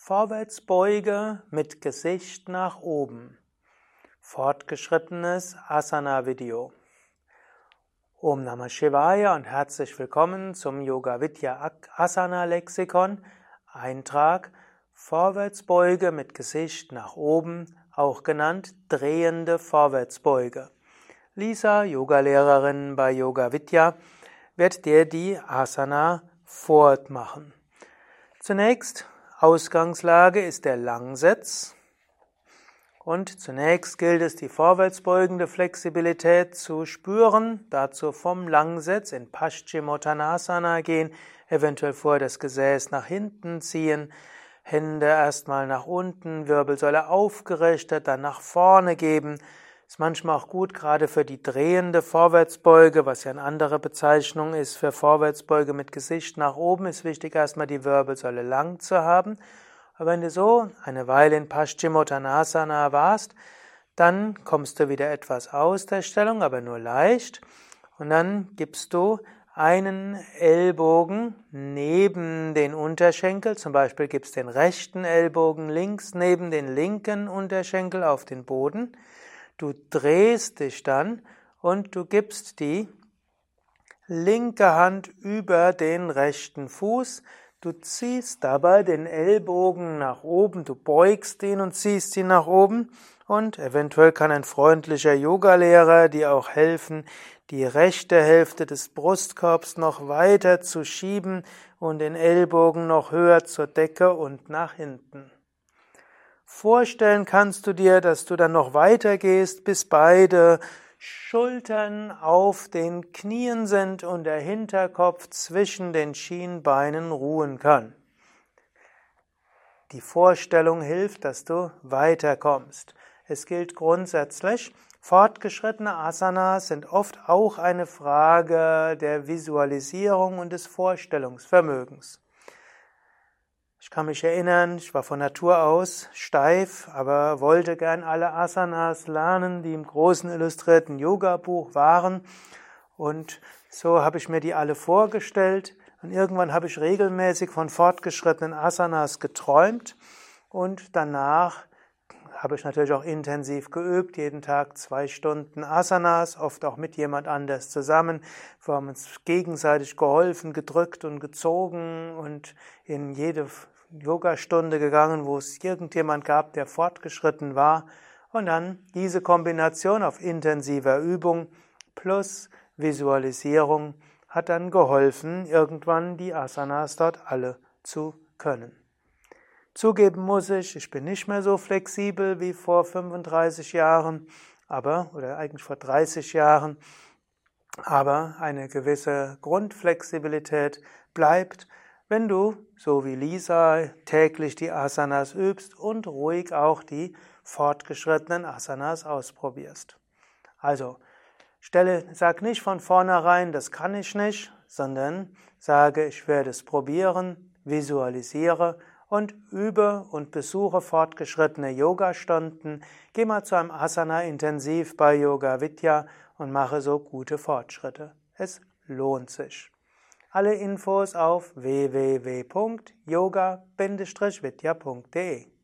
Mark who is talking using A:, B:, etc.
A: Vorwärtsbeuge mit Gesicht nach oben. Fortgeschrittenes Asana-Video. Om Namah Shivaya und herzlich willkommen zum Yoga Vidya Asana Lexikon. Eintrag Vorwärtsbeuge mit Gesicht nach oben, auch genannt drehende Vorwärtsbeuge. Lisa, Yogalehrerin bei Yoga Vidya, wird dir die Asana fortmachen. Zunächst Ausgangslage ist der Langsitz. Und zunächst gilt es, die vorwärtsbeugende Flexibilität zu spüren. Dazu vom Langsitz in Paschimottanasana gehen, eventuell vor das Gesäß nach hinten ziehen, Hände erstmal nach unten, Wirbelsäule aufgerichtet, dann nach vorne geben, ist manchmal auch gut, gerade für die drehende Vorwärtsbeuge, was ja eine andere Bezeichnung ist für Vorwärtsbeuge mit Gesicht nach oben, ist wichtig, erstmal die Wirbelsäule lang zu haben. Aber wenn du so eine Weile in Paschimottanasana warst, dann kommst du wieder etwas aus der Stellung, aber nur leicht. Und dann gibst du einen Ellbogen neben den Unterschenkel, zum Beispiel gibst den rechten Ellbogen links neben den linken Unterschenkel auf den Boden. Du drehst dich dann und du gibst die linke Hand über den rechten Fuß. Du ziehst dabei den Ellbogen nach oben, du beugst ihn und ziehst ihn nach oben und eventuell kann ein freundlicher Yogalehrer dir auch helfen, die rechte Hälfte des Brustkorbs noch weiter zu schieben und den Ellbogen noch höher zur Decke und nach hinten. Vorstellen kannst du dir, dass du dann noch weitergehst, bis beide Schultern auf den Knien sind und der Hinterkopf zwischen den Schienbeinen ruhen kann. Die Vorstellung hilft, dass du weiterkommst. Es gilt grundsätzlich, fortgeschrittene Asanas sind oft auch eine Frage der Visualisierung und des Vorstellungsvermögens. Ich kann mich erinnern, ich war von Natur aus steif, aber wollte gern alle Asanas lernen, die im großen illustrierten Yoga-Buch waren. Und so habe ich mir die alle vorgestellt. Und irgendwann habe ich regelmäßig von fortgeschrittenen Asanas geträumt. Und danach habe ich natürlich auch intensiv geübt, jeden Tag zwei Stunden Asanas, oft auch mit jemand anders zusammen. Wir haben uns gegenseitig geholfen, gedrückt und gezogen und in jede Yogastunde gegangen, wo es irgendjemand gab, der fortgeschritten war. Und dann diese Kombination auf intensiver Übung plus Visualisierung hat dann geholfen, irgendwann die Asanas dort alle zu können. Zugeben muss ich, ich bin nicht mehr so flexibel wie vor 35 Jahren, aber, oder eigentlich vor 30 Jahren, aber eine gewisse Grundflexibilität bleibt, wenn du, so wie Lisa, täglich die Asanas übst und ruhig auch die fortgeschrittenen Asanas ausprobierst. Also, stelle, sag nicht von vornherein, das kann ich nicht, sondern sage, ich werde es probieren, visualisiere und übe und besuche fortgeschrittene Yoga-Stunden. Geh mal zu einem Asana intensiv bei Yoga Vidya und mache so gute Fortschritte. Es lohnt sich. Alle Infos auf www.yoga-vidya.de